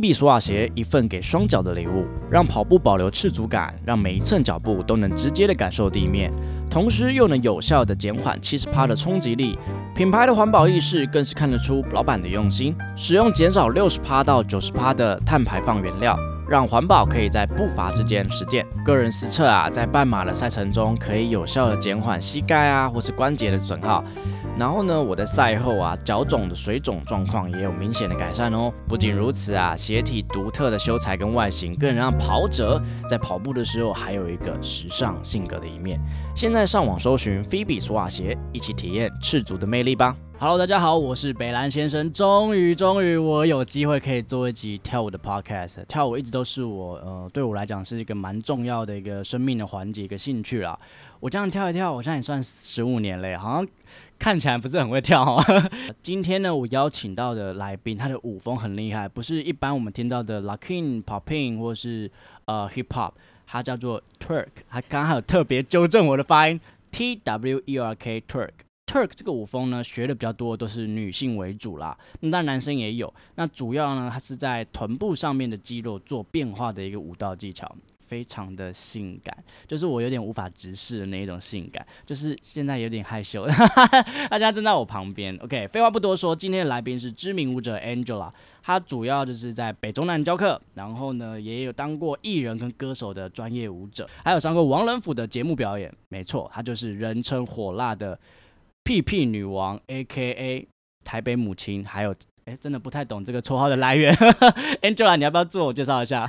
菲比索瓦鞋，一份给双脚的礼物，让跑步保留赤足感，让每一寸脚步都能直接的感受地面，同时又能有效的减缓七十帕的冲击力。品牌的环保意识更是看得出老板的用心，使用减少六十帕到九十帕的碳排放原料，让环保可以在步伐之间实践。个人实测啊，在半马的赛程中，可以有效的减缓膝盖啊或是关节的损耗。然后呢，我的赛后啊，脚肿的水肿状况也有明显的改善哦。不仅如此啊，鞋体独特的修裁跟外形，更让跑者在跑步的时候还有一个时尚性格的一面。现在上网搜寻菲比索瓦鞋，一起体验赤足的魅力吧。Hello，大家好，我是北兰先生。终于，终于，我有机会可以做一集跳舞的 podcast。跳舞一直都是我呃，对我来讲是一个蛮重要的一个生命的环节，一个兴趣啦。我这样跳一跳，我现在也算十五年嘞，好像看起来不是很会跳哦。今天呢，我邀请到的来宾，他的舞风很厉害，不是一般我们听到的 l o c k i n popping 或是呃 hip hop，他叫做 twerk。他刚好特别纠正我的发音，T W E R K twerk。twerk 这个舞风呢，学的比较多都是女性为主啦，那当然男生也有。那主要呢，它是在臀部上面的肌肉做变化的一个舞蹈技巧。非常的性感，就是我有点无法直视的那一种性感，就是现在有点害羞。大家正在我旁边，OK，废话不多说，今天的来宾是知名舞者 Angela，她主要就是在北中南教课，然后呢也有当过艺人跟歌手的专业舞者，还有上过王仁甫的节目表演。没错，她就是人称火辣的屁屁女王，A.K.A 台北母亲。还有，哎，真的不太懂这个绰号的来源。Angela，你要不要自我介绍一下？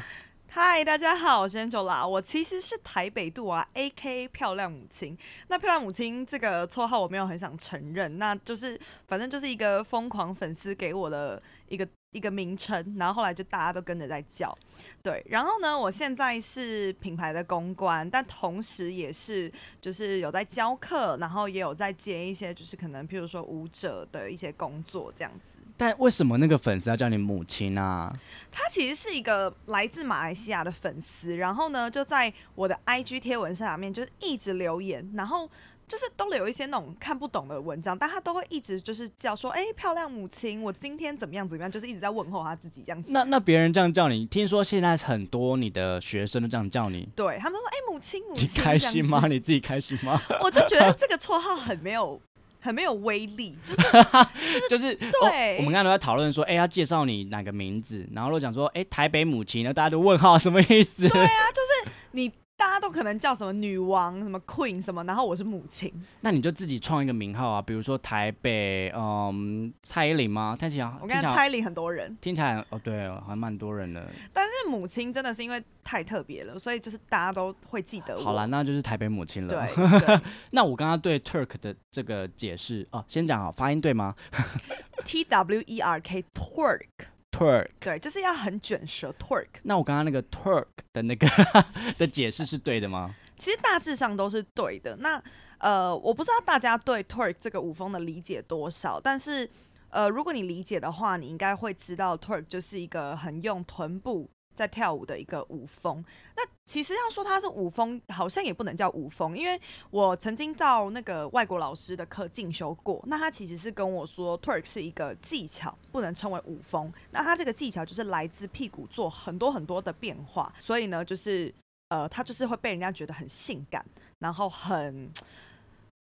嗨，大家好，我是 Angela，我其实是台北度啊，A.K. 漂亮母亲。那漂亮母亲这个绰号我没有很想承认，那就是反正就是一个疯狂粉丝给我的一个一个名称，然后后来就大家都跟着在叫。对，然后呢，我现在是品牌的公关，但同时也是就是有在教课，然后也有在接一些就是可能譬如说舞者的一些工作这样子。但为什么那个粉丝要叫你母亲啊？他其实是一个来自马来西亚的粉丝，然后呢，就在我的 IG 贴文上面就是一直留言，然后就是都留一些那种看不懂的文章，但他都会一直就是叫说：“哎，漂亮母亲，我今天怎么样怎么样？”就是一直在问候他自己这样子。那 那别人这样叫你，听说现在很多你的学生都这样叫你，对他们说：“哎，母亲，母亲，你开心吗？你自己开心吗？”我就觉得这个绰号很没有。很没有威力，就是 就是对。我们刚才都在讨论说，哎，要介绍你哪个名字，然后都讲说，哎，台北母亲然后，大家都问号，什么意思？对啊，就是你。大家都可能叫什么女王、什么 queen 什么，然后我是母亲。那你就自己创一个名号啊，比如说台北，嗯，蔡依林吗？听起来我跟蔡依林很多人，听起来哦，对，还蛮多人的。但是母亲真的是因为太特别了，所以就是大家都会记得我。好了，那就是台北母亲了。对。那我刚刚对 Turk 的这个解释哦，先讲好，发音对吗？T W E R K Turk。Twerk，对，就是要很卷舌。Twerk，那我刚刚那个 Twerk 的那个 的解释是对的吗？其实大致上都是对的。那呃，我不知道大家对 Twerk 这个舞风的理解多少，但是呃，如果你理解的话，你应该会知道 Twerk 就是一个很用臀部。在跳舞的一个舞风，那其实要说它是舞风，好像也不能叫舞风，因为我曾经到那个外国老师的课进修过，那他其实是跟我说，twerk 是一个技巧，不能称为舞风。那他这个技巧就是来自屁股做很多很多的变化，所以呢，就是呃，他就是会被人家觉得很性感，然后很。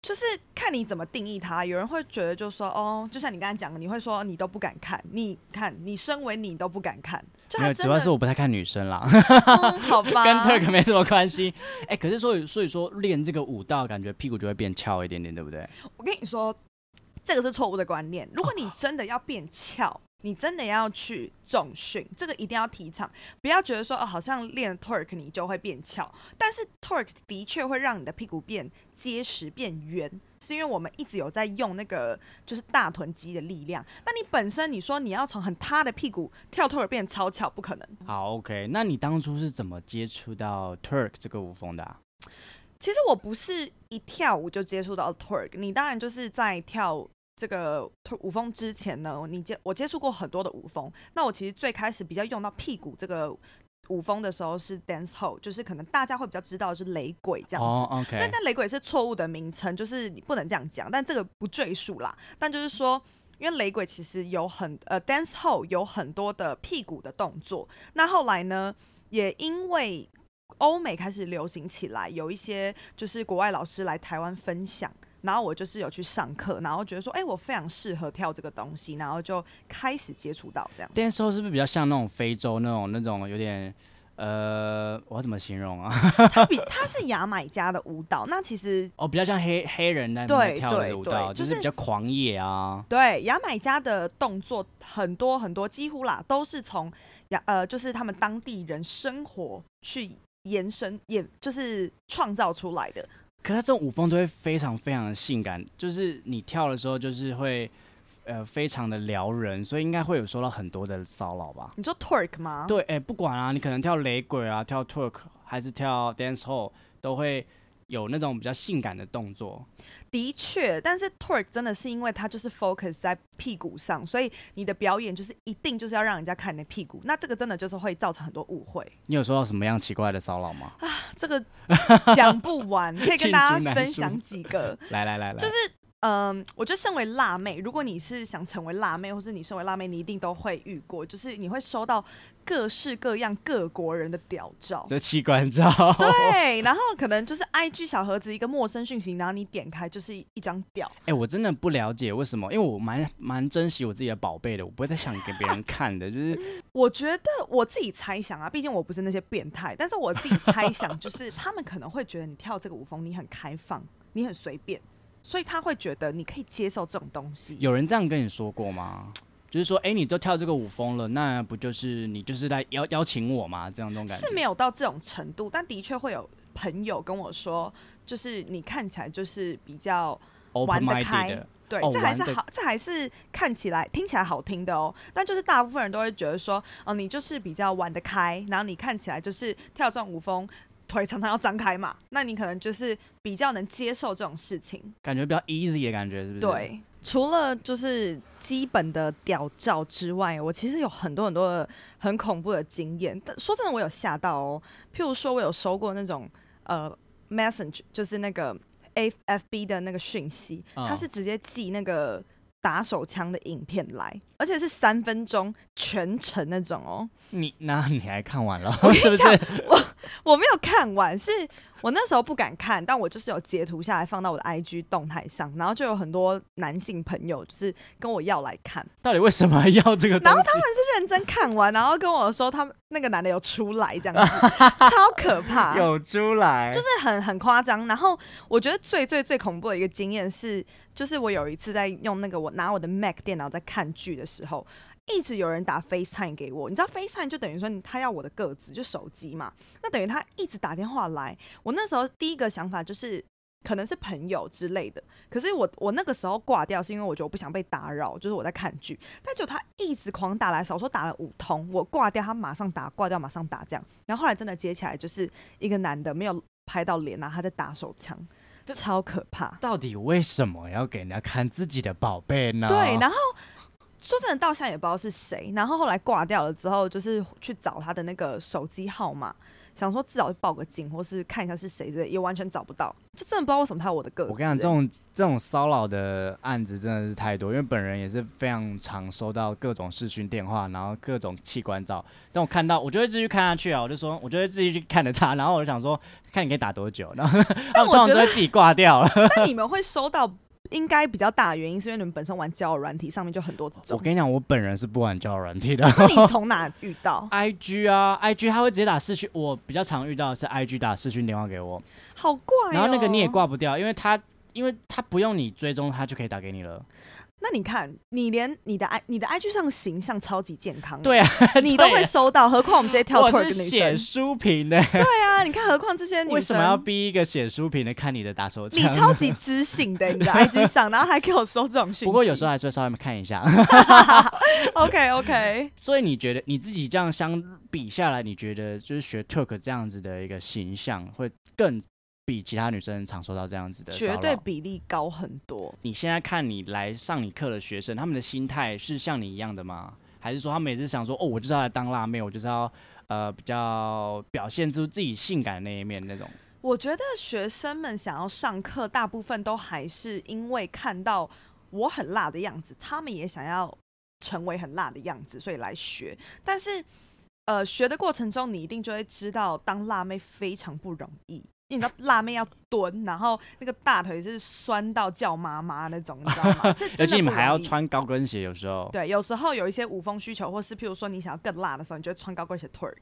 就是看你怎么定义它，有人会觉得就说哦，就像你刚才讲的，你会说你都不敢看，你看你身为你都不敢看，没有，主要是我不太看女生啦，好吧，跟 Turk 没什么关系。哎，可是所以所以说练这个舞蹈，感觉屁股就会变翘一点点，对不对？我跟你说，这个是错误的观念。如果你真的要变翘。你真的要去重训，这个一定要提倡，不要觉得说哦，好像练 torque 你就会变翘，但是 torque 的确会让你的屁股变结实、变圆，是因为我们一直有在用那个就是大臀肌的力量。那你本身你说你要从很塌的屁股跳 torque 变超翘，不可能。好，OK，那你当初是怎么接触到 torque 这个舞风的？其实我不是一跳舞就接触到 torque，你当然就是在跳。这个舞风之前呢，你接我接触过很多的舞风。那我其实最开始比较用到屁股这个舞风的时候是 dance hall，就是可能大家会比较知道是雷鬼这样子。但但雷鬼是错误的名称，就是你不能这样讲。但这个不赘述啦。但就是说，因为雷鬼其实有很呃 dance hall 有很多的屁股的动作。那后来呢，也因为欧美开始流行起来，有一些就是国外老师来台湾分享。然后我就是有去上课，然后觉得说，哎，我非常适合跳这个东西，然后就开始接触到这样。Dancehall 是不是比较像那种非洲那种那种有点，呃，我怎么形容啊？它比它是牙买加的舞蹈，那其实哦，比较像黑黑人那边跳的舞蹈，就是比较狂野啊。对，牙买加的动作很多很多，几乎啦都是从牙呃，就是他们当地人生活去延伸，也就是创造出来的。可是这种舞风都会非常非常的性感，就是你跳的时候就是会，呃，非常的撩人，所以应该会有受到很多的骚扰吧？你说 twerk 吗？对，哎，不管啊，你可能跳雷鬼啊，跳 twerk 还是跳 dance hall，都会。有那种比较性感的动作，的确，但是 twerk 真的是因为它就是 focus 在屁股上，所以你的表演就是一定就是要让人家看你的屁股，那这个真的就是会造成很多误会。你有收到什么样奇怪的骚扰吗？啊，这个讲不完，可以跟大家分享几个。来来来来，就是。嗯，我觉得身为辣妹，如果你是想成为辣妹，或是你身为辣妹，你一定都会遇过，就是你会收到各式各样各国人的屌照，的器官照。对，然后可能就是 I G 小盒子一个陌生讯息，然后你点开就是一张屌。哎，我真的不了解为什么，因为我蛮蛮珍惜我自己的宝贝的，我不会再想给别人看的。就是我觉得我自己猜想啊，毕竟我不是那些变态，但是我自己猜想，就是他们可能会觉得你跳这个舞风，你很开放，你很随便。所以他会觉得你可以接受这种东西。有人这样跟你说过吗？就是说，哎，你都跳这个舞风了，那不就是你就是在邀邀请我吗？这样种感觉是没有到这种程度，但的确会有朋友跟我说，就是你看起来就是比较玩得开，对，这还是好，这还是看起来听起来好听的哦。但就是大部分人都会觉得说，哦，你就是比较玩得开，然后你看起来就是跳这种舞风。腿常常要张开嘛，那你可能就是比较能接受这种事情，感觉比较 easy 的感觉，是不是？对，除了就是基本的屌照之外，我其实有很多很多的很恐怖的经验。但说真的，我有吓到哦。譬如说，我有收过那种呃 message，就是那个 A F B 的那个讯息，他是直接寄那个打手枪的影片来，而且是三分钟全程那种哦。你那你还看完了？我跟你 讲，我。我没有看完，是我那时候不敢看，但我就是有截图下来放到我的 IG 动态上，然后就有很多男性朋友就是跟我要来看，到底为什么要这个？然后他们是认真看完，然后跟我说他们那个男的有出来这样子，超可怕，有出来，就是很很夸张。然后我觉得最最最恐怖的一个经验是，就是我有一次在用那个我拿我的 Mac 电脑在看剧的时候。一直有人打 FaceTime 给我，你知道 FaceTime 就等于说他要我的个子，就手机嘛。那等于他一直打电话来，我那时候第一个想法就是可能是朋友之类的。可是我我那个时候挂掉，是因为我觉得我不想被打扰，就是我在看剧。但就他一直狂打来，少说打了五通，我挂掉，他马上打，挂掉马上打这样。然后后来真的接起来，就是一个男的没有拍到脸啊，他在打手枪，超可怕。到底为什么要给人家看自己的宝贝呢？对，然后。说真的，到现在也不知道是谁。然后后来挂掉了之后，就是去找他的那个手机号码，想说至少报个警，或是看一下是谁，也完全找不到。就真的不知道为什么他有我的个。我跟你讲，这种这种骚扰的案子真的是太多，因为本人也是非常常收到各种视讯电话，然后各种器官照。但我看到，我就会继续看下去啊，我就说，我就会继续去看着他，然后我就想说，看你可以打多久。然后，但我觉得自己挂掉了。那你们会收到？应该比较大的原因是因为你们本身玩交友软体，上面就很多这种。我跟你讲，我本人是不玩交友软体的。那你从哪遇到？I G 啊，I G 他会直接打视讯。我比较常遇到的是 I G 打视讯电话给我，好怪。然后那个你也挂不掉，因为他因为他不用你追踪，他就可以打给你了。那你看，你连你的 i 你的 IG 上形象超级健康，对啊，你都会收到，何况我们这些跳腿的女生写书评的，对啊，你看，何况这些女生为什么要逼一个写书评的看你的打手枪？你超级知性的，你的 IG 上，然后还给我收这种讯息。不过有时候还是会稍微看一下。OK OK。所以你觉得你自己这样相比下来，你觉得就是学 Talk 这样子的一个形象会更比其他女生常受到这样子的绝对比例高很多。你现在看你来上你课的学生，他们的心态是像你一样的吗？还是说他们也是想说，哦，我就是要来当辣妹，我就是要呃比较表现出自己性感的那一面那种？我觉得学生们想要上课，大部分都还是因为看到我很辣的样子，他们也想要成为很辣的样子，所以来学。但是，呃，学的过程中，你一定就会知道，当辣妹非常不容易。你知道辣妹要蹲，然后那个大腿是酸到叫妈妈那种，你知道吗？而且你们还要穿高跟鞋，有时候。对，有时候有一些舞风需求，或是譬如说你想要更辣的时候，你就会穿高跟鞋 twerk。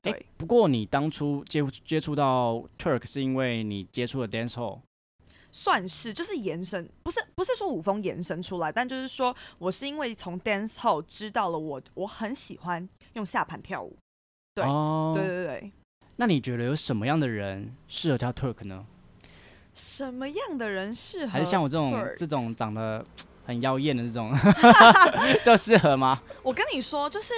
对。不过你当初接接触到 twerk 是因为你接触了 dance hall，算是就是延伸，不是不是说舞风延伸出来，但就是说我是因为从 dance hall 知道了我我很喜欢用下盘跳舞。对对对对。那你觉得有什么样的人适合跳 twerk 呢？什么样的人适合？还是像我这种这种长得 很妖艳的这种，就适合吗？我跟你说，就是。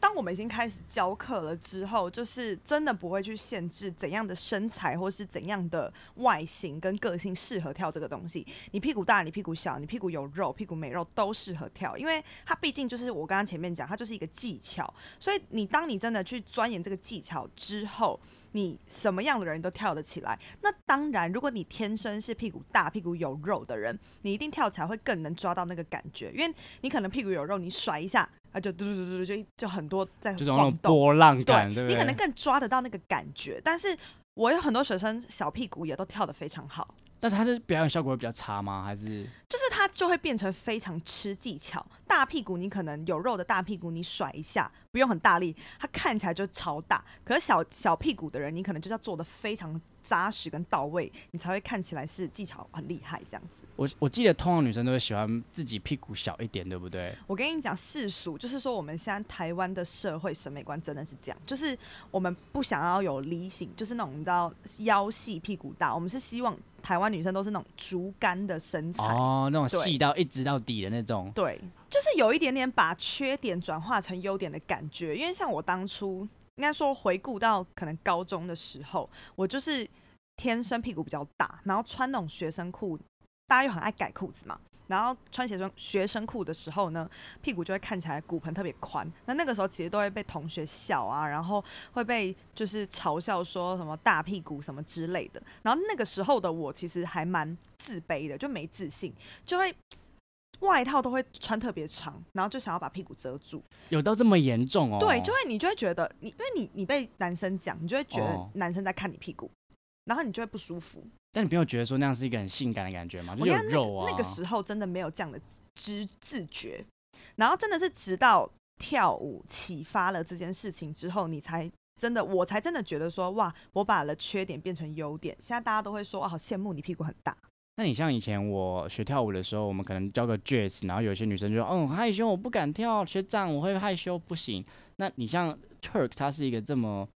当我们已经开始教课了之后，就是真的不会去限制怎样的身材或是怎样的外形跟个性适合跳这个东西。你屁股大，你屁股小，你屁股有肉，屁股没肉都适合跳，因为它毕竟就是我刚刚前面讲，它就是一个技巧。所以你当你真的去钻研这个技巧之后，你什么样的人都跳得起来。那当然，如果你天生是屁股大、屁股有肉的人，你一定跳起来会更能抓到那个感觉，因为你可能屁股有肉，你甩一下。啊，就嘟嘟嘟嘟，就就很多在这种，波浪感，对你可能更抓得到那个感觉。但是我有很多学生小屁股也都跳得非常好。但他的表演效果会比较差吗？还是就是他就会变成非常吃技巧。大屁股你可能有肉的大屁股，你甩一下不用很大力，他看起来就超大。可是小小屁股的人，你可能就是要做的非常。扎实跟到位，你才会看起来是技巧很厉害这样子。我我记得通常女生都会喜欢自己屁股小一点，对不对？我跟你讲，世俗就是说，我们现在台湾的社会审美观真的是这样，就是我们不想要有梨形，就是那种你知道腰细屁股大，我们是希望台湾女生都是那种竹竿的身材哦，那种细到一直到底的那种。对，就是有一点点把缺点转化成优点的感觉。因为像我当初。应该说，回顾到可能高中的时候，我就是天生屁股比较大，然后穿那种学生裤，大家又很爱改裤子嘛。然后穿学生学生裤的时候呢，屁股就会看起来骨盆特别宽。那那个时候其实都会被同学笑啊，然后会被就是嘲笑说什么大屁股什么之类的。然后那个时候的我其实还蛮自卑的，就没自信，就会。外套都会穿特别长，然后就想要把屁股遮住，有到这么严重哦？对，就会你就会觉得你，因为你你被男生讲，你就会觉得男生在看你屁股，然后你就会不舒服。但你没有觉得说那样是一个很性感的感觉吗？就有肉啊。那个时候真的没有这样的知自觉，然后真的是直到跳舞启发了这件事情之后，你才真的，我才真的觉得说哇，我把了缺点变成优点。现在大家都会说哇，好羡慕你屁股很大。那你像以前我学跳舞的时候，我们可能教个 jazz，然后有些女生就说，嗯，害羞，我不敢跳，学长，我会害羞，不行。那你像 Turk，他是一个这么，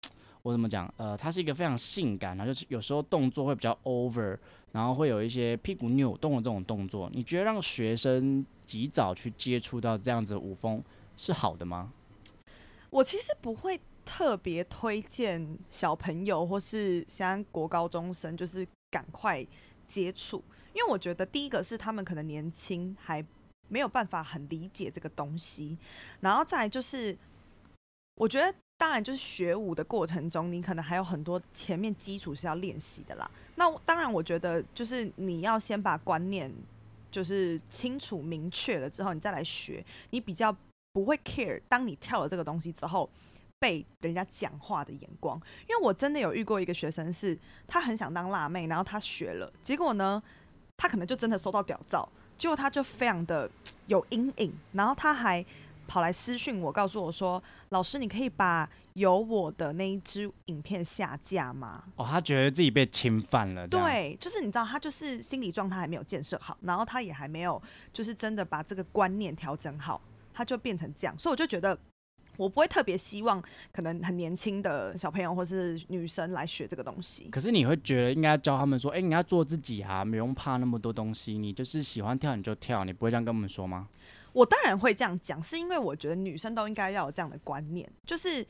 我怎么讲？呃，他是一个非常性感，然后就是有时候动作会比较 over，然后会有一些屁股扭动的这种动作。你觉得让学生及早去接触到这样子的舞风是好的吗？我其实不会特别推荐小朋友或是像国高中生，就是赶快。接触，因为我觉得第一个是他们可能年轻，还没有办法很理解这个东西，然后再就是，我觉得当然就是学舞的过程中，你可能还有很多前面基础是要练习的啦。那当然，我觉得就是你要先把观念就是清楚明确了之后，你再来学，你比较不会 care。当你跳了这个东西之后。被人家讲话的眼光，因为我真的有遇过一个学生，是他很想当辣妹，然后他学了，结果呢，他可能就真的收到屌照，结果他就非常的有阴影，然后他还跑来私讯我，告诉我说：“老师，你可以把有我的那一支影片下架吗？”哦，他觉得自己被侵犯了。对，就是你知道，他就是心理状态还没有建设好，然后他也还没有就是真的把这个观念调整好，他就变成这样，所以我就觉得。我不会特别希望可能很年轻的小朋友或是女生来学这个东西。可是你会觉得应该教他们说，哎，你要做自己啊，不用怕那么多东西，你就是喜欢跳你就跳，你不会这样跟我们说吗？我当然会这样讲，是因为我觉得女生都应该要有这样的观念，就是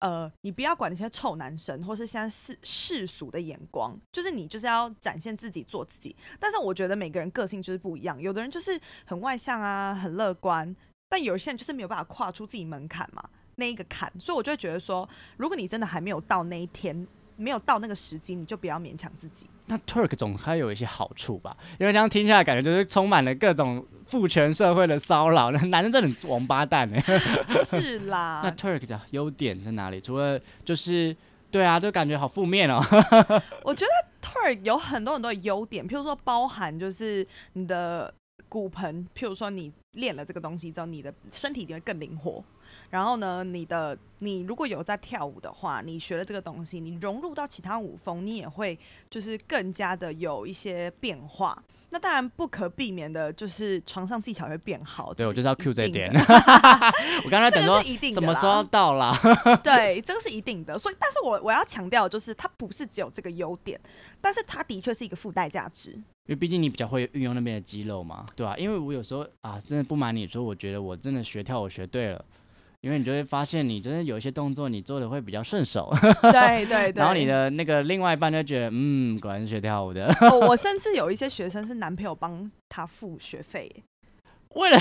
呃，你不要管那些臭男生，或是现在世世俗的眼光，就是你就是要展现自己，做自己。但是我觉得每个人个性就是不一样，有的人就是很外向啊，很乐观，但有些人就是没有办法跨出自己门槛嘛，那一个坎。所以我就会觉得说，如果你真的还没有到那一天。没有到那个时机，你就不要勉强自己。那 Turk 总还有一些好处吧？因为这样听下来，感觉就是充满了各种父权社会的骚扰。那 男人真的很王八蛋呢。是啦。那 Turk 的优点在哪里？除了就是对啊，就感觉好负面哦。我觉得 Turk 有很多很多的优点，譬如说包含就是你的骨盆，譬如说你练了这个东西之后，你的身体一定会更灵活。然后呢，你的你如果有在跳舞的话，你学了这个东西，你融入到其他舞风，你也会就是更加的有一些变化。那当然不可避免的就是床上技巧会变好。对，我就是要 Q 这一点。我刚才等说什么时候到啦？对，这个是一定的。所以，但是我我要强调就是，它不是只有这个优点，但是它的确是一个附带价值。因为毕竟你比较会运用那边的肌肉嘛，对吧？因为我有时候啊，真的不瞒你说，我觉得我真的学跳舞学对了。因为你就会发现，你真的有一些动作，你做的会比较顺手。对对对。然后你的那个另外一半就觉得，嗯，果然是学跳舞的。我甚至有一些学生是男朋友帮他付学费，为了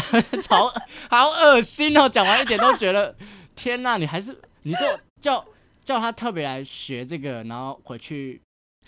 好好恶心哦！讲完一点都觉得，天哪！你还是你说叫叫他特别来学这个，然后回去。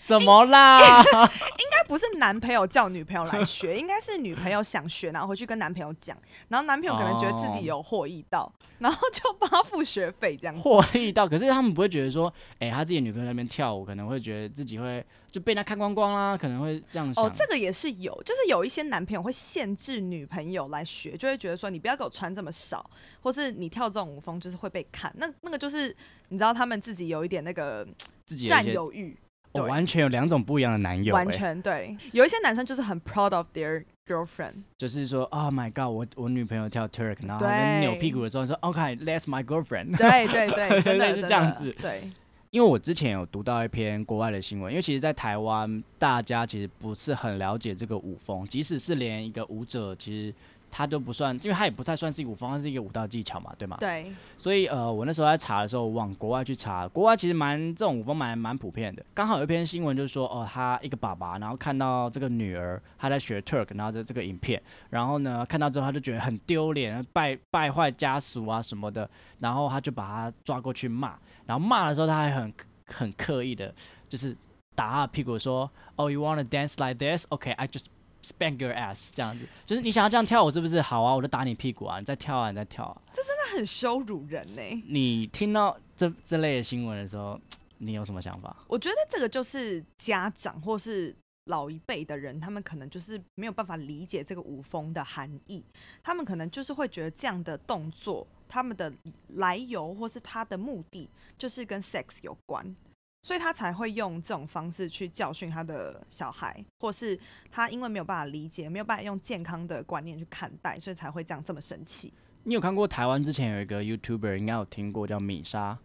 什么啦？应该不是男朋友叫女朋友来学，应该是女朋友想学，然后回去跟男朋友讲，然后男朋友可能觉得自己有获益到，然后就帮他付学费这样。获益到，可是他们不会觉得说，哎，他自己女朋友那边跳舞，可能会觉得自己会就被他看光光啦，可能会这样想。哦，这个也是有，就是有一些男朋友会限制女朋友来学，就会觉得说，你不要给我穿这么少，或是你跳这种舞风就是会被看。那那个就是你知道他们自己有一点那个自己占有欲。我完全有两种不一样的男友，完全对。有一些男生就是很 proud of their girlfriend，就是说，Oh my god，我我女朋友跳 Turk，然后他扭屁股的时候说，OK，that's my girlfriend。对对 对，真的是这样子。对，因为我之前有读到一篇国外的新闻，因为其实，在台湾大家其实不是很了解这个舞风，即使是连一个舞者，其实。它都不算，因为它也不太算是一个舞风，它是一个舞蹈技巧嘛，对吗？对。所以呃，我那时候在查的时候，往国外去查，国外其实蛮这种舞风蛮蛮普遍的。刚好有一篇新闻就是说，哦，他一个爸爸，然后看到这个女儿她在学 Turk，然后这这个影片，然后呢看到之后他就觉得很丢脸，败败坏家属啊什么的，然后他就把他抓过去骂，然后骂的时候他还很很刻意的，就是打他屁股说，Oh you wanna dance like this? Okay, I just Spank your ass，这样子，就是你想要这样跳舞是不是？好啊，我就打你屁股啊！你再跳啊，你再跳啊！这真的很羞辱人呢。你听到这这类的新闻的时候，你有什么想法？我觉得这个就是家长或是老一辈的人，他们可能就是没有办法理解这个舞风的含义，他们可能就是会觉得这样的动作，他们的来由或是他的目的，就是跟 sex 有关。所以他才会用这种方式去教训他的小孩，或是他因为没有办法理解，没有办法用健康的观念去看待，所以才会这样这么生气。你有看过台湾之前有一个 YouTuber，应该有听过叫米莎。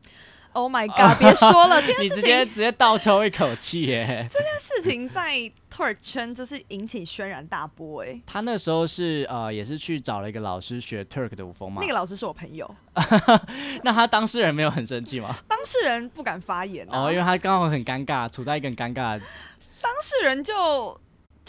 Oh my god！别说了，你直接直接倒抽一口气耶！这件事情在 Turk 圈就是引起轩然大波哎。他那时候是呃，也是去找了一个老师学 Turk 的舞风嘛。那个老师是我朋友。那他当事人没有很生气吗？当事人不敢发言哦，因为他刚好很尴尬，处在一个很尴尬。当事人就。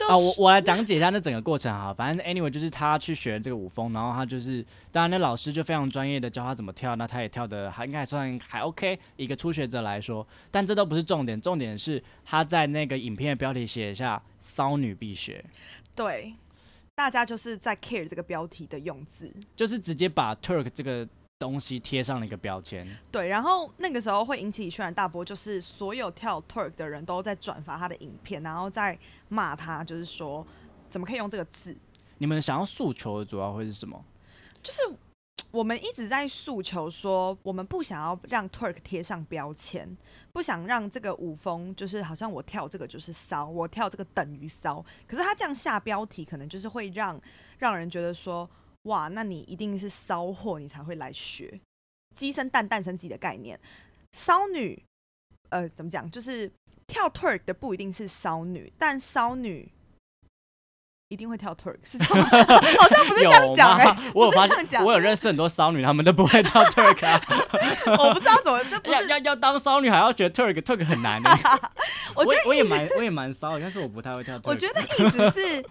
啊，我我来讲解一下那整个过程哈。反正 anyway 就是他去学这个舞风，然后他就是，当然那老师就非常专业的教他怎么跳，那他也跳的还应该算还 OK。一个初学者来说，但这都不是重点，重点是他在那个影片的标题写下“骚女必学”。对，大家就是在 care 这个标题的用字，就是直接把 Turk 这个。东西贴上了一个标签，对，然后那个时候会引起轩然大波，就是所有跳 Turk 的人都在转发他的影片，然后在骂他，就是说怎么可以用这个字？你们想要诉求的主要会是什么？就是我们一直在诉求说，我们不想要让 Turk 贴上标签，不想让这个舞风就是好像我跳这个就是骚，我跳这个等于骚。可是他这样下标题，可能就是会让让人觉得说。哇，那你一定是骚货，你才会来学鸡生蛋，蛋生鸡的概念。骚女，呃，怎么讲？就是跳 Turk 的不一定是骚女，但骚女一定会跳 twerk，是这样吗？好像不是这样讲哎、有吗我有发现，我有认识很多骚女，她们都不会跳 twerk 啊。我不知道怎么，这不，要要要当骚女还要学 twerk，twerk 很难的。我觉得我也蛮我也蛮骚的，但是我不太会跳 twerk。我觉得意思是，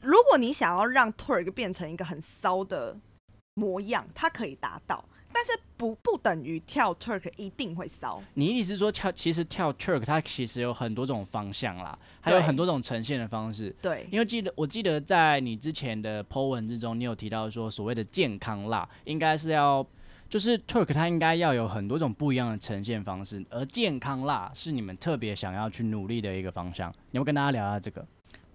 如果你想要让 twerk 变成一个很骚的模样，它可以达到，但是不不等于跳 twerk 一定会骚。你意思是说跳，其实跳 twerk 它其实有很多种方向啦，还有很多种呈现的方式。对，因为记得我记得在你之前的 po 文之中，你有提到说所谓的健康辣，应该是要就是 twerk 它应该要有很多种不一样的呈现方式，而健康辣是你们特别想要去努力的一个方向。你要跟大家聊一下这个？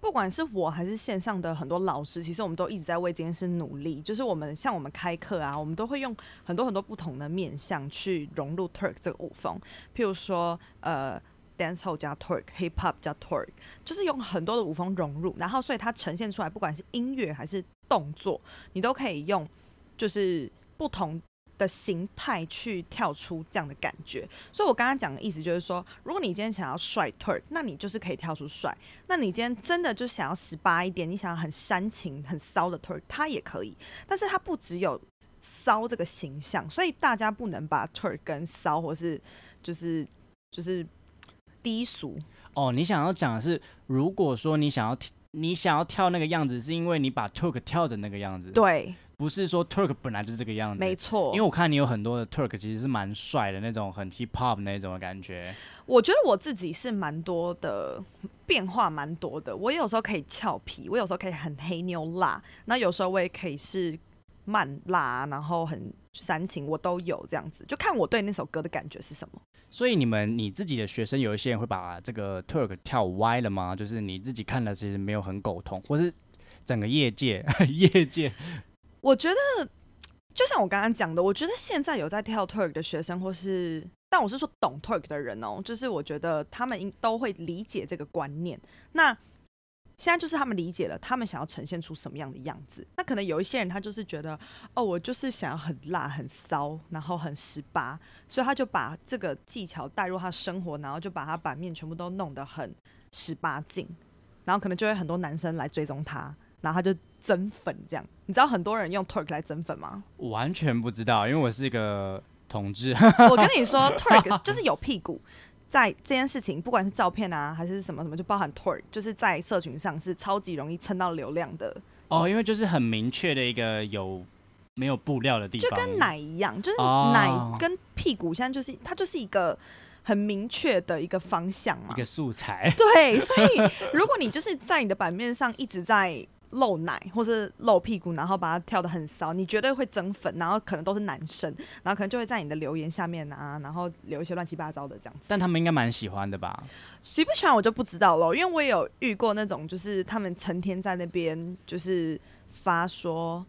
不管是我还是线上的很多老师，其实我们都一直在为这件事努力。就是我们像我们开课啊，我们都会用很多很多不同的面向去融入 Turk 这个舞风，譬如说呃。dancehall 加 twerk、hip hop 加 twerk，就是用很多的舞风融入，然后所以它呈现出来，不管是音乐还是动作，你都可以用就是不同的形态去跳出这样的感觉。所以我刚刚讲的意思就是说，如果你今天想要帅 twerk，那你就是可以跳出帅。那你今天真的就想要十八一点，你想要很煽情、很骚的 twerk，它也可以，但是它不只有骚这个形象，所以大家不能把 twerk 跟骚或是就是就是低俗。哦，你想要讲的是，如果说你想要跳你想要跳那个样子，是因为你把 twerk 跳成那个样子，，对，不是说 twerk 本来就是这个样子。没错。因为我看你有很多的 twerk 其实是蛮帅的那种，很 hip hop 那种的感觉。我觉得我自己是蛮多的变化，蛮多的。我有时候可以俏皮，我有时候可以很黑妞辣，那有时候我也可以是慢辣，然后很煽情，我都有这样子，就看我对那首歌的感觉是什么。所以你们你自己的学生有一些人会把这个 twerk 跳歪了吗？就是你自己看了其实没有很苟同，或是整个业界 业界我觉得，就像我刚刚讲的，我觉得现在有在跳 twerk 的学生，或是但我是说懂 twerk 的人哦，就是我觉得他们应都会理解这个观念。那现在就是他们理解了，他们想要呈现出什么样的样子。那可能有一些人他就是觉得，哦，我就是想要很辣、很骚，然后很十八，所以他就把这个技巧带入他生活，然后就把他版面全部都弄得很十八禁，然后可能就会很多男生来追踪他，然后他就增粉这样。你知道很多人用 twerk 来增粉吗？完全不知道，因为我是一个同志。我跟你说，twerk 就是有屁股。在这件事情，不管是照片啊，还是什么什么，就包含 twerk，就是在社群上是超级容易蹭到流量的，哦，因为就是很明确的一个有没有布料的地方，就跟奶一样，就是哦奶跟屁股现在就是它就是一个很明确的一个方向嘛一。个素材。对，所以如果你就是在你的版面上一直在露奶或是露屁股，然后把它跳得很骚，你绝对会增粉，然后可能都是男生，然后可能就会在你的留言下面啊，然后留一些乱七八糟的这样子。但他们应该蛮喜欢的吧？喜不喜欢我就不知道了，因为我也有遇过那种，就是他们成天在那边就是发说，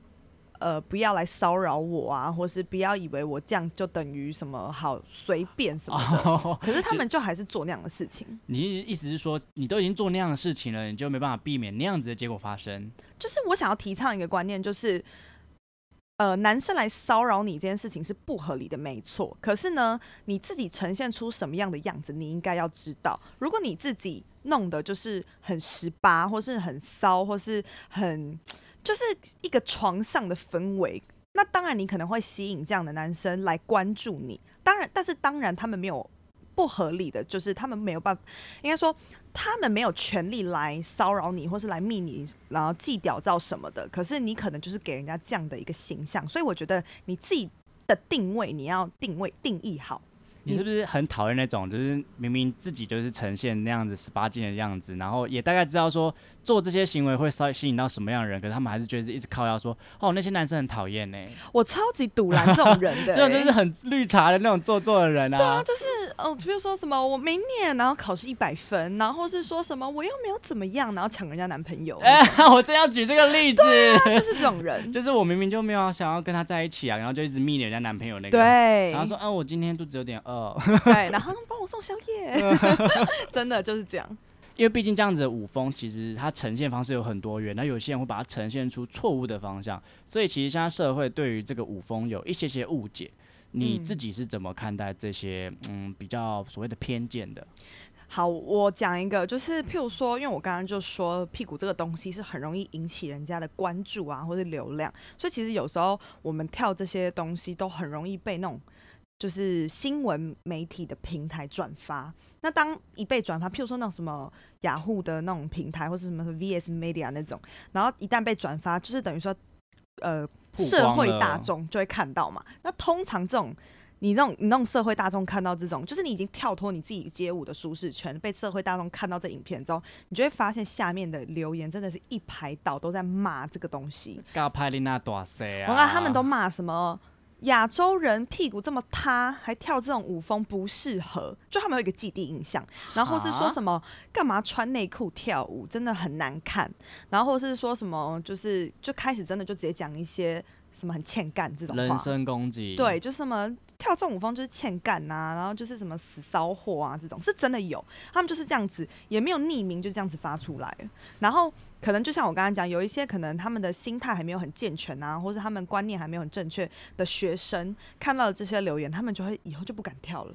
呃，不要来骚扰我啊，或是不要以为我这样就等于什么好随便什么的。哦，可是他们就还是做那样的事情，你意思是说，你都已经做那样的事情了，你就没办法避免那样子的结果发生？就是我想要提倡一个观念，就是。呃，男生来骚扰你这件事情是不合理的，没错。可是呢，你自己呈现出什么样的样子，你应该要知道。如果你自己弄的就是很十八，或是很骚，或是很就是一个床上的氛围，那当然你可能会吸引这样的男生来关注你。当然，但是当然他们没有不合理的，就是他们没有办法，应该说他们没有权利来骚扰你，或是来密你，然后寄屌照什么的。可是你可能就是给人家这样的一个形象，所以我觉得你自己的定位你要定位定义好。你是不是很讨厌那种，就是明明自己就是呈现那样子十八禁的样子，然后也大概知道说做这些行为会稍微吸引到什么样的人，可是他们还是觉得是一直靠要说，哦，那些男生很讨厌呢，我超级堵拦这种人的、这种就欸是很绿茶的那种做作的人啊。对啊，就是呃，比如说什么我没念，然后考试一百分，然后是说什么我又没有怎么样，然后抢人家男朋友，哎、我真要举这个例子，就是这种人。就是我明明就没有想要跟他在一起啊，然后就一直密人家男朋友那个，，对，然后说，啊，我今天肚子有点饿，对，然后帮我送宵夜，真的就是这样。因为毕竟这样子的舞风，其实它呈现方式有很多元，那有些人会把它呈现出错误的方向，所以其实现在社会对于这个舞风有一些些误解。你嗯自己是怎么看待这些嗯比较所谓的偏见的？好，我讲一个，就是譬如说，因为我刚刚就说屁股这个东西是很容易引起人家的关注啊，或者流量，所以其实有时候我们跳这些东西都很容易被那种就是新闻媒体的平台转发。那当一被转发，譬如说那种什么雅虎的那种平台，或是什么 VS Media 那种，然后一旦被转发，就是等于说呃社会大众就会看到嘛。那通常这种你那种你那种社会大众看到这种，就是你已经跳脱你自己街舞的舒适圈，被社会大众看到这影片之后，你就会发现下面的留言真的是一排倒都在骂这个东西。尬拍丽娜大塞啊！我看他们都骂什么亚洲人屁股这么塌，还跳这种舞风不适合，就他们有一个既定印象，然后是说什么干嘛穿内裤跳舞真的很难看，然后是说什么就是就开始真的就直接讲一些什么很欠干这种话，人身攻击，对，就是什么跳这种舞风就是欠干呐、然后就是什么死骚货啊这种，是真的有，他们就是这样子，也没有匿名，就这样子发出来。然后可能就像我刚刚讲，有一些可能他们的心态还没有很健全啊，或是他们观念还没有很正确的学生，看到了这些留言，他们就会以后就不敢跳了。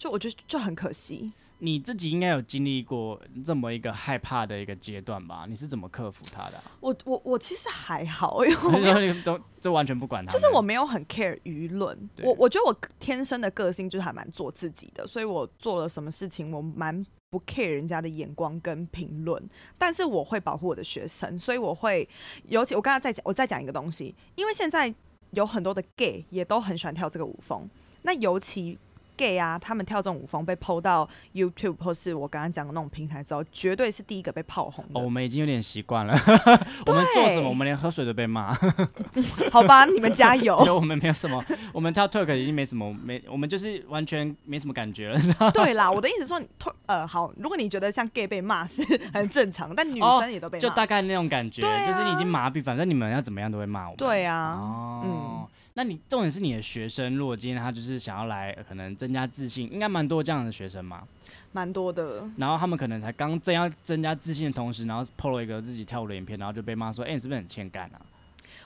就我觉得就很可惜，你自己应该有经历过这么一个害怕的一个阶段吧？你是怎么克服它的啊、我我我其实还好，因为我你都就完全不管他，就是我没有很 care 舆论，我我觉得我天生的个性就是还蛮做自己的，所以我做了什么事情，我蛮不 care 人家的眼光跟评论，但是我会保护我的学生，所以我会，尤其我刚才在讲，我再讲一个东西，因为现在有很多的 gay 也都很喜欢跳这个舞风，那尤其。Gay 啊，他们跳这种舞风被抛到 YouTube 或是我刚刚讲的那种平台之后，绝对是第一个被炮红的。哦，我们已经有点习惯了。我们做什么，我们连喝水都被骂。好吧，你们加油。就我们没有什么，我们跳 Turk 已经没什么，没我们就是完全没什么感觉了。对啦，我的意思说你突呃好，如果你觉得像 gay 被骂是很正常，但女哦生也都被骂，就大概那种感觉，啊就是你已经麻痹，反正你们要怎么样都会骂我们。对啊，哦，嗯那你重点是你的学生，如果今天他就是想要来，呃可能增加自信，应该蛮多这样的学生嘛。蛮多的。然后他们可能才刚正要增加自信的同时，然后 PO 了一个自己跳舞的影片，然后就被骂说：“哎、你是不是很欠干啊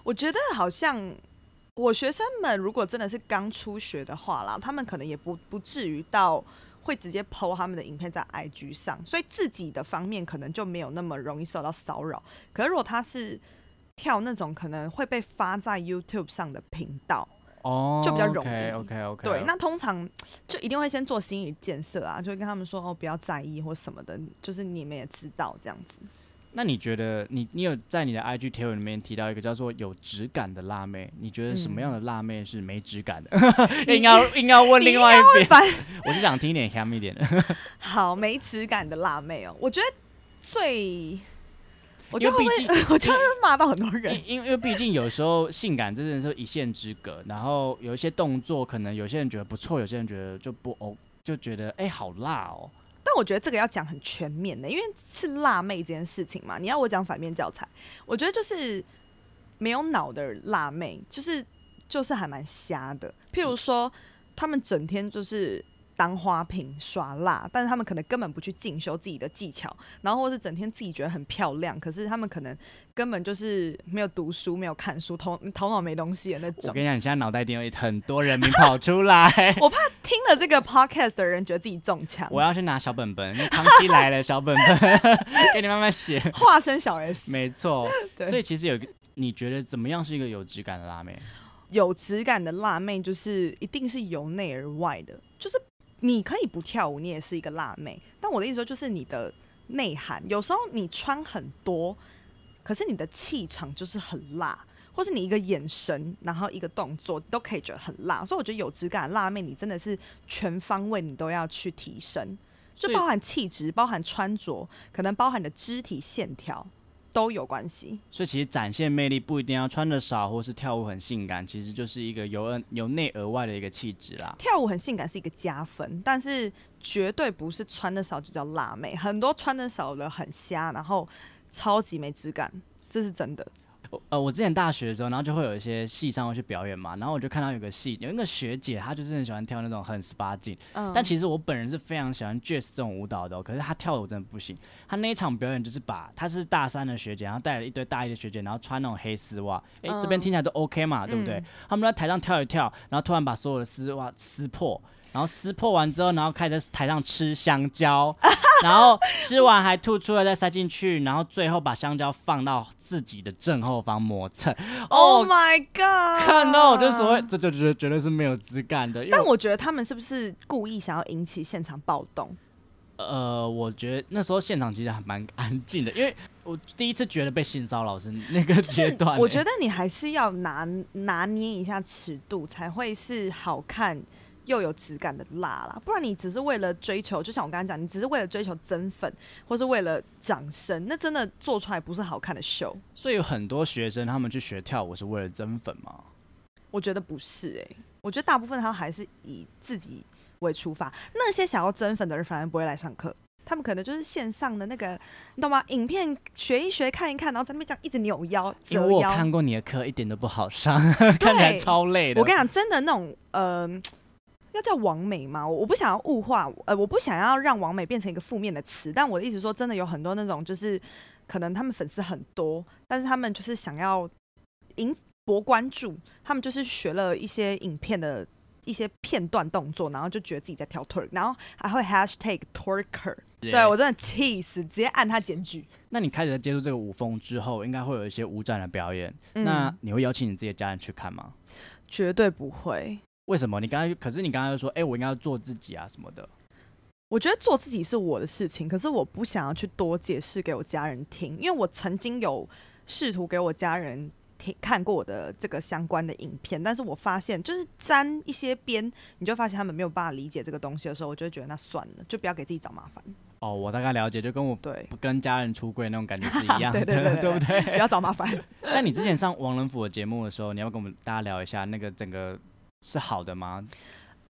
我觉得好像我学生们如果真的是刚初学的话啦，他们可能也不不至于到会直接 PO 他们的影片在 IG 上，所以自己的方面可能就没有那么容易受到骚扰。可是如果他是跳那种可能会被发在 YouTube 上的频道，？”哦，就比较容易 OK OK OK。对，那通常就一定会先做心理建设啊，就会跟他们说哦，不要在意或什么的，就是你们也知道这样子。那你觉得你你有在你的 IG 贴文里面提到一个叫做有质感的辣妹，你觉得什么样的辣妹是没质感的？硬要硬要问另外一边，我就想听一点 ham 一点的。好没质感的辣妹哦，我觉得最，我因觉得会我觉得会骂到很多人。因因为因为毕竟有时候性感真的是一线之隔，然后有一些动作可能有些人觉得不错，有些人觉得就不哦，就觉得哎、好辣哦。但我觉得这个要讲很全面的，因为是辣妹这件事情嘛。你要我讲反面教材，我觉得就是没有脑的辣妹，就是就是还蛮瞎的。譬如说，他们整天就是当花瓶耍辣，但是他们可能根本不去进修自己的技巧，然后或是整天自己觉得很漂亮，可是他们可能根本就是没有读书、没有看书，头头脑没东西的那种。我跟你讲，你现在脑袋一定有很多人名跑出来。我怕听了这个 podcast 的人，觉得自己中枪，我要去拿小本本，康熙来了小本本，给你慢慢写。化身小 S。没错，对所以其实有一个，你觉得怎么样是一个有质感的辣妹？有质感的辣妹，就是一定是由内而外的，就是你可以不跳舞，你也是一个辣妹。但我的意思说，就是你的内涵，有时候你穿很多，可是你的气场就是很辣，或是你一个眼神，然后一个动作都可以觉得很辣。所以我觉得有质感的辣妹，你真的是全方位你都要去提升，就包含气质，包含穿着，可能包含的肢体线条都有关系。所以其实展现魅力不一定要穿的少，或是跳舞很性感，其实就是一个由由内而外的一个气质啦。跳舞很性感是一个加分，但是绝对不是穿的少就叫辣妹。很多穿的少的很瞎，然后超级没质感，这是真的。我呃，我之前大学的时候，然后就会有一些戏上会去表演嘛，然后我就看到有个戏，有一个学姐，她就是很喜欢跳那种很十八禁，嗯但其实我本人是非常喜欢 jazz 这种舞蹈的哦、可是她跳的我真的不行。她那一场表演就是把她是大三的学姐，然后带了一堆大一的学姐，然后穿那种黑丝袜，诶，这边嗯听起来都 OK 嘛，对不对嗯？他们在台上跳一跳，然后突然把所有的丝袜撕破。然后撕破完之后，然后开始在台上吃香蕉，然后吃完还吐出来再塞进去，然后最后把香蕉放到自己的正后方磨蹭。Oh 哦，my god！看到我就所谓，这就绝绝对是没有质感的。但我觉得他们是不是故意想要引起现场暴动？呃，我觉得那时候现场其实还蛮安静的，因为我第一次觉得被性骚扰是那个阶段欸、我觉得你还是要拿拿捏一下尺度，才会是好看又有质感的辣啦。不然你只是为了追求，就像我刚刚讲，你只是为了追求增粉，或是为了掌声，那真的做出来不是好看的秀。所以有很多学生他们去学跳舞是为了增粉吗。我觉得不是诶、我觉得大部分他还是以自己为出发。那些想要增粉的人反而不会来上课，他们可能就是线上的那个，你懂吗？影片学一学，看一看，然后在那边这样一直扭腰、因为我有折腰。看过你的课，一点都不好上，看起来超累的。我跟你讲，真的那种呃，要叫王美吗？我我不想要物化，呃，我不想要让王美变成一个负面的词，但我的意思说，真的有很多那种就是可能他们粉丝很多，但是他们就是想要引博关注，他们就是学了一些影片的。一些片段动作，然后就觉得自己在跳 twerk，然后还会 hashtag twerker，对我真的气死，直接按他检举。那你开始在接触这个舞风之后，应该会有一些舞展的表演。嗯那你会邀请你自己的家人去看吗？绝对不会，为什么？你刚才可是你刚才又说，哎、我应该要做自己啊什么的。我觉得做自己是我的事情，可是我不想要去多解释给我家人听，因为我曾经有试图给我家人听看过我的这个相关的影片，但是我发现就是沾一些边，你就发现他们没有办法理解这个东西的时候，我就会觉得那算了，就不要给自己找麻烦。哦，我大概了解，就跟我对，不跟家人出柜那种感觉是一样的，对对对对 不不？要找麻烦。那你之前上王仁甫的节目的时候，你要跟我们大家聊一下那个整个是好的吗？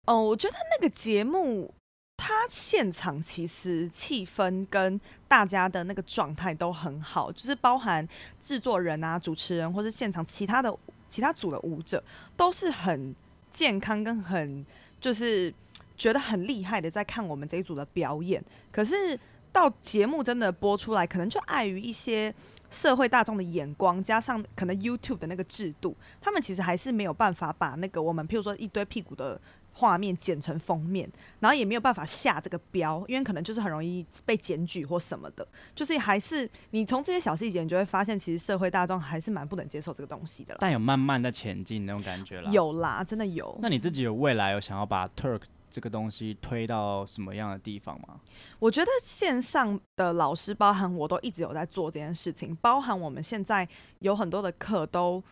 哦，我觉得那个节目，它现场其实气氛跟大家的那个状态都很好，就是包含制作人啊、主持人或是现场其他的其他组的舞者，都是很健康跟很就是觉得很厉害的在看我们这一组的表演。可是到节目真的播出来，可能就碍于一些社会大众的眼光，加上可能 YouTube 的那个制度，他们其实还是没有办法把那个我们譬如说一堆屁股的画面剪成封面，然后也没有办法下这个标，因为可能就是很容易被检举或什么的。就是还是你从这些小细节，你就会发现，其实社会大众还是蛮不能接受这个东西的啦。但有慢慢在前进那种感觉了。。有啦，真的有。那你自己有未来有想要把 Turk 这个东西推到什么样的地方吗？我觉得线上的老师，包含我都一直有在做这件事情，包含我们现在有很多的课都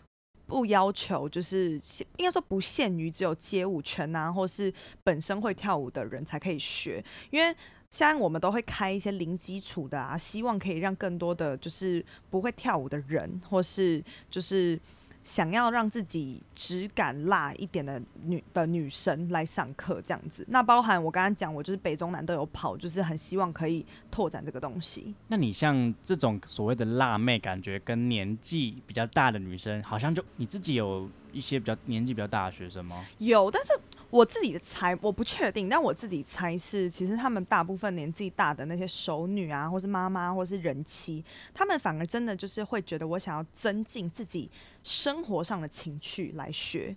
不要求，就是应该说不限于只有街舞圈啊，或是本身会跳舞的人才可以学，因为。现在我们都会开一些零基础的啊，希望可以让更多的就是不会跳舞的人，或是就是想要让自己只敢辣一点的女的女生来上课这样子。那包含我刚刚讲，我就是北中南都有跑，就是很希望可以拓展这个东西。那你像这种所谓的辣妹，感觉跟年纪比较大的女生，好像就你自己有一些比较年纪比较大的学生吗？有，但是我自己的猜我不确定，但我自己猜是，其实他们大部分年纪大的那些熟女啊，或是妈妈，或是人妻，他们反而真的就是会觉得我想要增进自己生活上的情趣来学。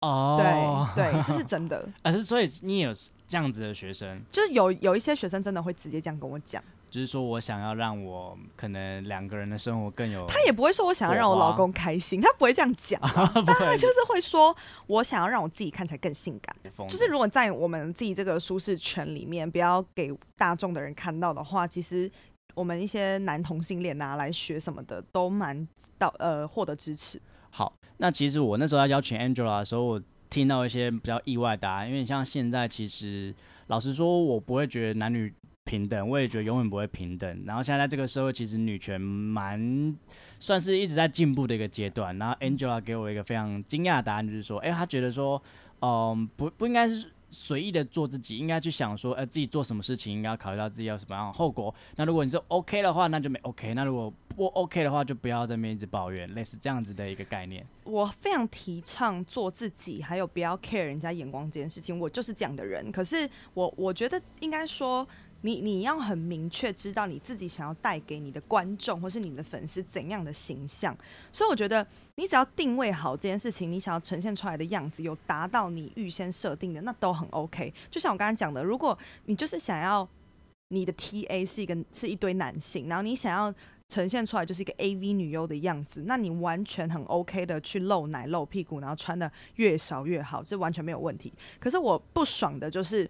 哦对对，这是 真的。啊，是所以你也有这样子的学生，就是有有一些学生真的会直接这样跟我讲，就是说我想要让我可能两个人的生活更有，他也不会说我想要让我老公开心，他不会这样讲 他就是会说我想要让我自己看起来更性感。就是如果在我们自己这个舒适圈里面，不要给大众的人看到的话，其实我们一些男同性恋啊来学什么的，都蛮到呃获得支持。好，那其实我那时候要邀请 Angela 的时候，我听到一些比较意外的答案，因为像现在其实老实说，我不会觉得男女平等，我也觉得永远不会平等。然后现在在这个社会，其实女权蛮算是一直在进步的一个阶段。然后 Angela 给我一个非常惊讶的答案，就是说，哎、她觉得说，嗯，不不应该是。随意的做自己，应该去想说，呃，自己做什么事情应该要考虑到自己要什么样的后果。那如果你是 OK 的话，那就没 OK；那如果不 OK 的话，就不要在那边一直抱怨，类似这样子的一个概念。我非常提倡做自己，还有不要 care 人家眼光这件事情。我就是这样的人。可是我我觉得应该说。你你要很明确知道你自己想要带给你的观众或是你的粉丝怎样的形象，所以我觉得你只要定位好这件事情，你想要呈现出来的样子有达到你预先设定的，那都很 OK。就像我刚刚讲的，如果你就是想要你的 TA 是一个是一堆男性，然后你想要呈现出来就是一个 AV 女优的样子，那你完全很 OK 的去露奶露屁股，然后穿的越少越好，这完全没有问题。可是我不爽的就是。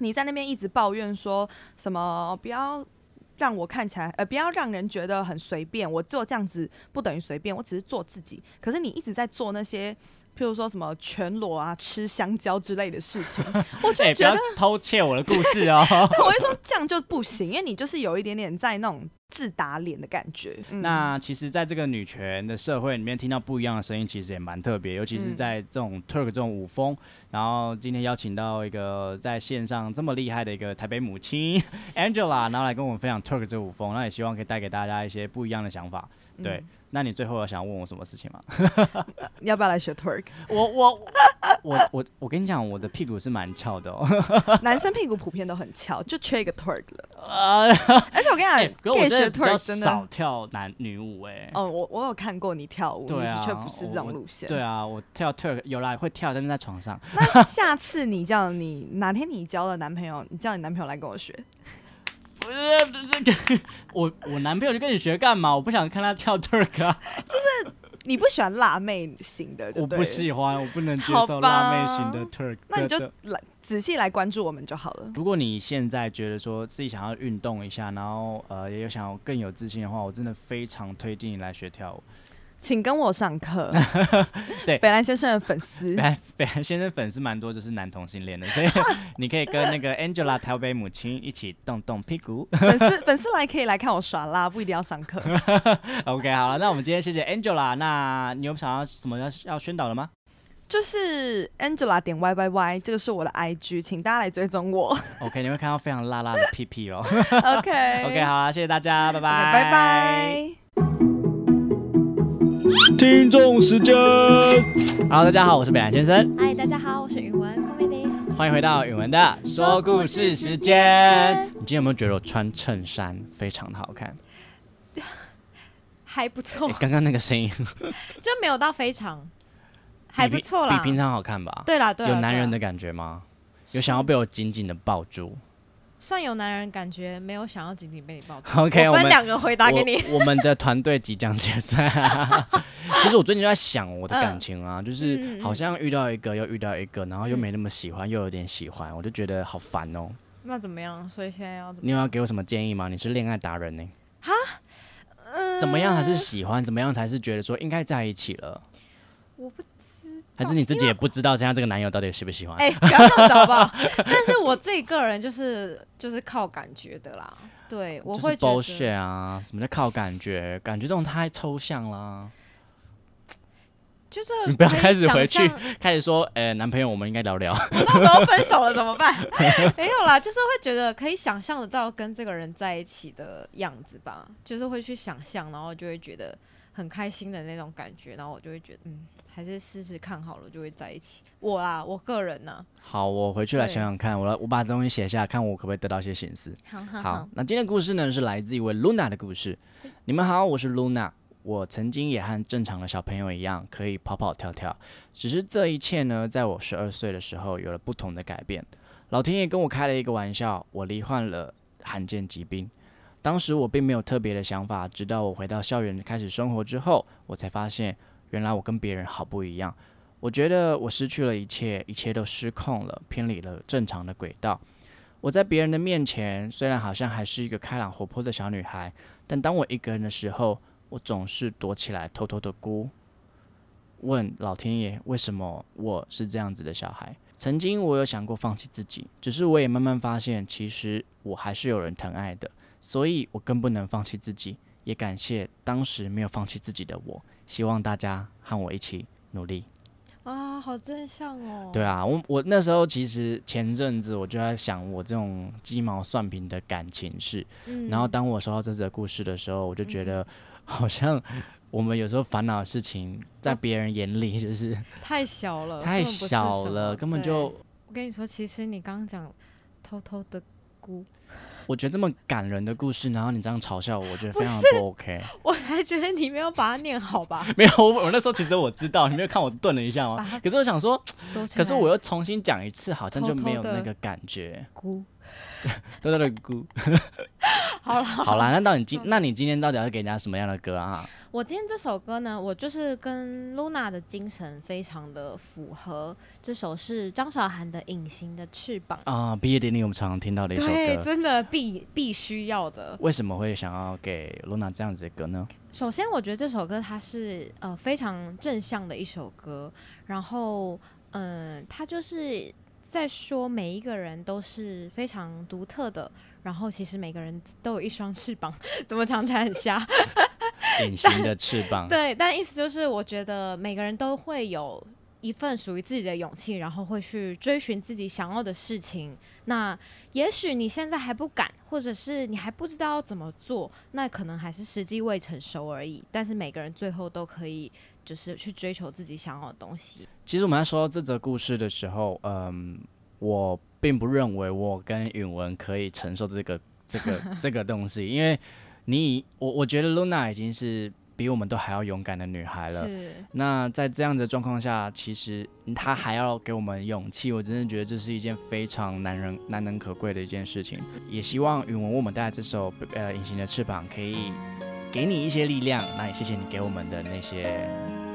你在那边一直抱怨说什么？不要让我看起来，呃，不要让人觉得很随便。我做这样子不等于随便，我只是做自己。可是你一直在做那些，譬如说什么全裸啊、吃香蕉之类的事情，我就觉得偷窃我的故事哦。我会说这样就不行，因为你就是有一点点在那种。自打脸的感觉。那其实，在这个女权的社会里面，听到不一样的声音，其实也蛮特别。尤其是在这种 Turk 这种舞风，然后今天邀请到一个在线上这么厉害的一个台北母亲 Angela，然后来跟我们分享 Turk 这舞风，那也希望可以带给大家一些不一样的想法。对。那你最后有想问我什么事情吗？你 要不要来学 twerk？我我我我我跟你讲，我的屁股是蛮翘的哦。男生屁股普遍都很翘，就缺一个 twerk 了。啊！而且我跟你讲，可以学 twerk 真的少跳男女舞哎。哦，我我有看过你跳舞，你的确不是这种路线。对啊，我跳 twerk 有啦，会跳，但是在床上。那下次你叫你哪天你交了男朋友，你叫你男朋友来跟我学。不是这个，我我男朋友就跟你学干嘛？我不想看他跳 Turk 啊。就是你不喜欢辣妹型的，我不喜欢，我不能接受辣妹型的 Turk。那你就来仔细来关注我们就好了。如果你现在觉得说自己想要运动一下，然后呃也有想要更有自信的话，我真的非常推荐你来学跳舞。请跟我上课。对，北兰先生的粉丝，北 北兰先生粉丝蛮多，就是男同性恋的，所以 你可以跟那个 Angela 台北母亲一起动动屁股。粉丝粉丝来可以来看我耍啦，不一定要上课。OK，好了，那我们今天谢谢 Angela。那你有想要什么要要宣导的吗？就是 Angela 点 Y Y Y，这个是我的 IG，请大家来追踪我。OK，你会看到非常辣辣的屁屁哦。OK OK，好了，谢谢大家，拜拜，拜拜。听众时间，Hello，大家好，我是北兰先生。嗨，大家好，我是允文 c o m e 欢迎回到允文的说故事时间。你今天有没有觉得我穿衬衫非常的好看？还不错。刚刚那个声音就没有到非常，还不错啦，比平常好看吧？对啦，对有男人的感觉吗？有想要被我紧紧的抱住？算有男人感觉，没有想要紧紧被你抱住。OK，我分两个回答给你。我们的团队即将解散。其实我最近就在想我的感情啊，就是好像遇到一个又遇到一个，然后又没那么喜欢，又有点喜欢，我就觉得好烦哦。那怎么样？所以现在要你有要给我什么建议吗？你是恋爱达人呢？哈，怎么样才是喜欢？怎么样才是觉得说应该在一起了？我不。还是你自己也不知道，现在这个男友到底喜不喜欢？哎，不要这样子好不好？但是我自己个人就是就是靠感觉的啦。对，我会剥削啊！什么叫靠感觉？感觉这种太抽象啦。就是你不要开始回去开始说，哎，男朋友，我们应该聊聊。我到时候分手了怎么办？没有啦，就是会觉得可以想象得到跟这个人在一起的样子吧，就是会去想象，然后就会觉得。很开心的那种感觉，然后我就会觉得，嗯，还是试试看好了，就会在一起。我啊，我个人呢，好，我回去来想想看，我来，我把东西写下，看我可不可以得到一些显示。好好好，那今天的故事呢，是来自一位 Luna 的故事。你们好，我是 Luna。我曾经也和正常的小朋友一样，可以跑跑跳跳，只是这一切呢，在我十二岁的时候有了不同的改变。老天爷跟我开了一个玩笑，我罹患了罕见疾病。当时我并没有特别的想法，直到我回到校园开始生活之后，我才发现，原来我跟别人好不一样。我觉得我失去了一切，一切都失控了，偏离了正常的轨道。我在别人的面前，虽然好像还是一个开朗活泼的小女孩，但当我一个人的时候，我总是躲起来，偷偷的哭，问老天爷，为什么我是这样子的小孩？曾经我有想过放弃自己，只是我也慢慢发现，其实我还是有人疼爱的。所以我更不能放弃自己，也感谢当时没有放弃自己的我。希望大家和我一起努力。啊，好正向哦。对啊，我我那时候其实前阵子我就在想我这种鸡毛蒜皮的感情事，嗯然后当我收到这则故事的时候，我就觉得 好像我们有时候烦恼的事情，在别人眼里就是 太小了，太小了，根本就我跟你说，其实你刚刚讲偷偷的哭，我觉得这么感人的故事，然后你这样嘲笑我，我觉得非常不不 OK。我还觉得你没有把它念好吧？没有，我我那时候其实我知道，你没有看我顿了一下吗？可是我想说。可是我又重新讲一次，好像就没有那个感觉。哭。对对对，咕。好了，好啦，那到你今，那你今天到底要给人家什么样的歌啊？我今天这首歌呢，我就是跟 Luna 的精神非常的符合。这首是张韶涵的《隐形的翅膀》，啊、毕业典礼我们常常听到的一首对，歌，真的必必须要的。为什么会想要给 Luna 这样子的歌呢？首先，我觉得这首歌它是呃非常正向的一首歌，然后嗯，它就是在说每一个人都是非常独特的，然后其实每个人都有一双翅膀，怎么讲起来很瞎？隐形的翅膀，对，但意思就是，我觉得每个人都会有一份属于自己的勇气，然后会去追寻自己想要的事情。那也许你现在还不敢，或者是你还不知道要怎么做，那可能还是时机未成熟而已。但是每个人最后都可以，就是去追求自己想要的东西。其实我们在说这则故事的时候，嗯，我并不认为我跟允文可以承受这个 这个这个东西，因为你我我觉得 Luna 已经是比我们都还要勇敢的女孩了。是，那在这样的状况下，其实她还要给我们勇气，我真的觉得这是一件非常难人难能可贵的一件事情。也希望允文为我们带来这首呃《隐形的翅膀》可以给你一些力量。那也谢谢你给我们的那些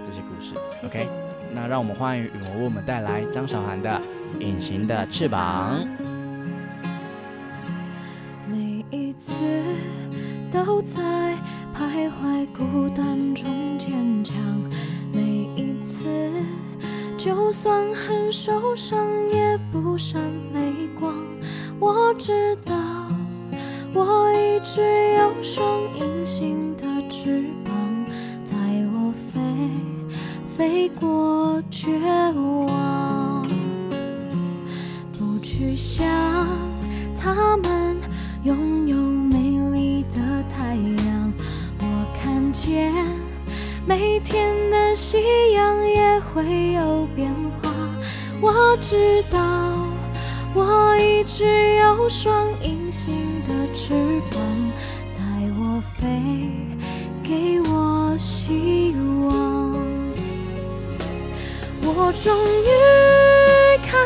这些故事。谢 OK，那让我们欢迎允文为我们带来张韶涵的《隐形的翅膀》。每一次都在徘徊孤单中坚强，每一次就算很受伤也不闪泪光。我知道我一直有双隐形的翅膀，带我飞，飞过绝望。想他们拥有美丽的太阳，我看见每天的夕阳也会有变化。我知道我一直有双隐形的翅膀，带我飞，给我希望。我终于看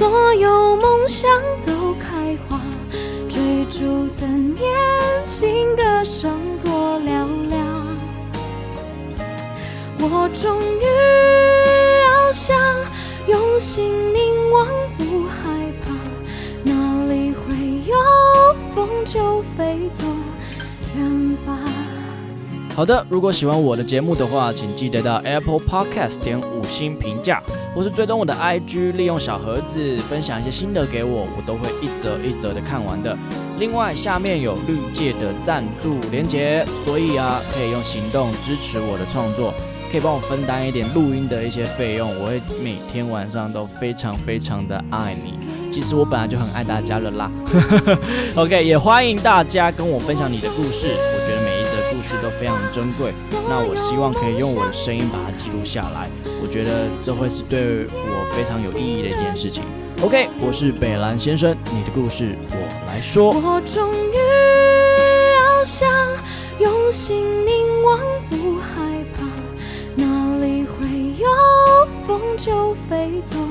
所有梦想都开花，追逐的年轻歌声多嘹亮。我终于翱翔，用心凝望，不害怕，哪里会有风就飞多远吧。好的，如果喜欢我的节目的话，请记得到 Apple Podcast 点五星评价，或是追踪我的 IG，利用小盒子分享一些心得给我，我都会一则一则的看完的。另外，下面有绿界的赞助连结，所以啊，可以用行动支持我的创作，可以帮我分担一点录音的一些费用，我会每天晚上都非常非常的爱你。其实我本来就很爱大家了啦。OK，也欢迎大家跟我分享你的故事，我觉得故事都非常珍贵。那我希望可以用我的声音把它记录下来，我觉得这会是对我非常有意义的一件事情。OK，我是北兰先生，你的故事我来说。我终于翱翔，用心凝望，不害怕，哪里会有风就飞多。